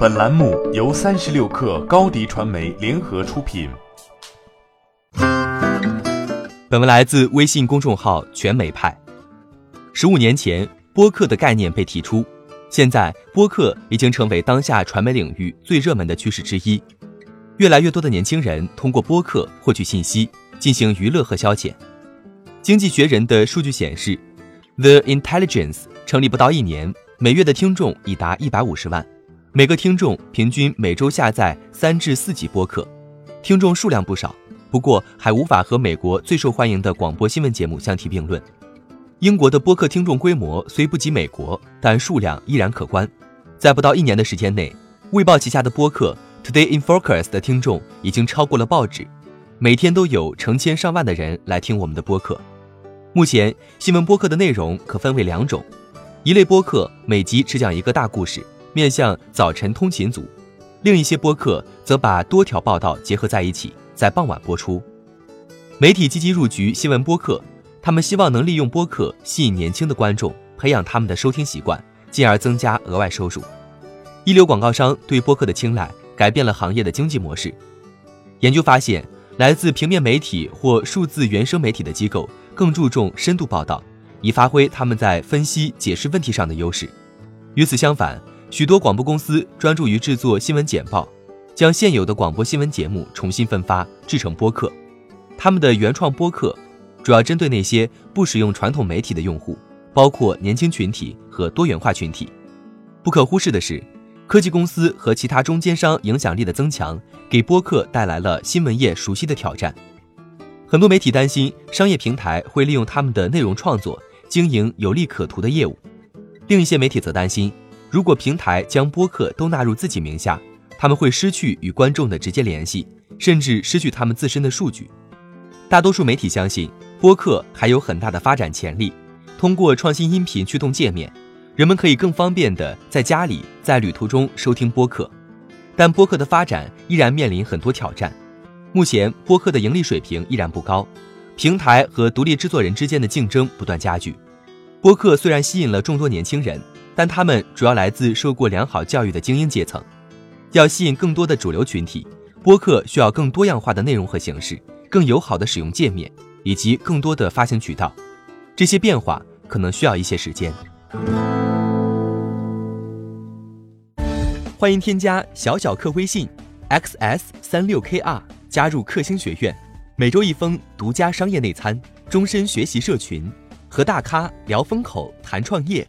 本栏目由三十六氪高低传媒联合出品。本文来自微信公众号“全美派”。十五年前，播客的概念被提出，现在播客已经成为当下传媒领域最热门的趋势之一。越来越多的年轻人通过播客获取信息，进行娱乐和消遣。经济学人的数据显示，The Intelligence 成立不到一年，每月的听众已达一百五十万。每个听众平均每周下载三至四集播客，听众数量不少，不过还无法和美国最受欢迎的广播新闻节目相提并论。英国的播客听众规模虽不及美国，但数量依然可观。在不到一年的时间内，《卫报》旗下的播客《Today in Focus》的听众已经超过了报纸，每天都有成千上万的人来听我们的播客。目前，新闻播客的内容可分为两种，一类播客每集只讲一个大故事。面向早晨通勤族，另一些播客则把多条报道结合在一起，在傍晚播出。媒体积极入局新闻播客，他们希望能利用播客吸引年轻的观众，培养他们的收听习惯，进而增加额外收入。一流广告商对播客的青睐，改变了行业的经济模式。研究发现，来自平面媒体或数字原生媒体的机构更注重深度报道，以发挥他们在分析、解释问题上的优势。与此相反，许多广播公司专注于制作新闻简报，将现有的广播新闻节目重新分发制成播客。他们的原创播客主要针对那些不使用传统媒体的用户，包括年轻群体和多元化群体。不可忽视的是，科技公司和其他中间商影响力的增强，给播客带来了新闻业熟悉的挑战。很多媒体担心商业平台会利用他们的内容创作经营有利可图的业务，另一些媒体则担心。如果平台将播客都纳入自己名下，他们会失去与观众的直接联系，甚至失去他们自身的数据。大多数媒体相信播客还有很大的发展潜力。通过创新音频驱动界面，人们可以更方便地在家里、在旅途中收听播客。但播客的发展依然面临很多挑战。目前，播客的盈利水平依然不高，平台和独立制作人之间的竞争不断加剧。播客虽然吸引了众多年轻人。但他们主要来自受过良好教育的精英阶层，要吸引更多的主流群体，播客需要更多样化的内容和形式，更友好的使用界面，以及更多的发行渠道。这些变化可能需要一些时间。欢迎添加小小客微信，xs 三六 kr，加入克星学院，每周一封独家商业内参，终身学习社群，和大咖聊风口，谈创业。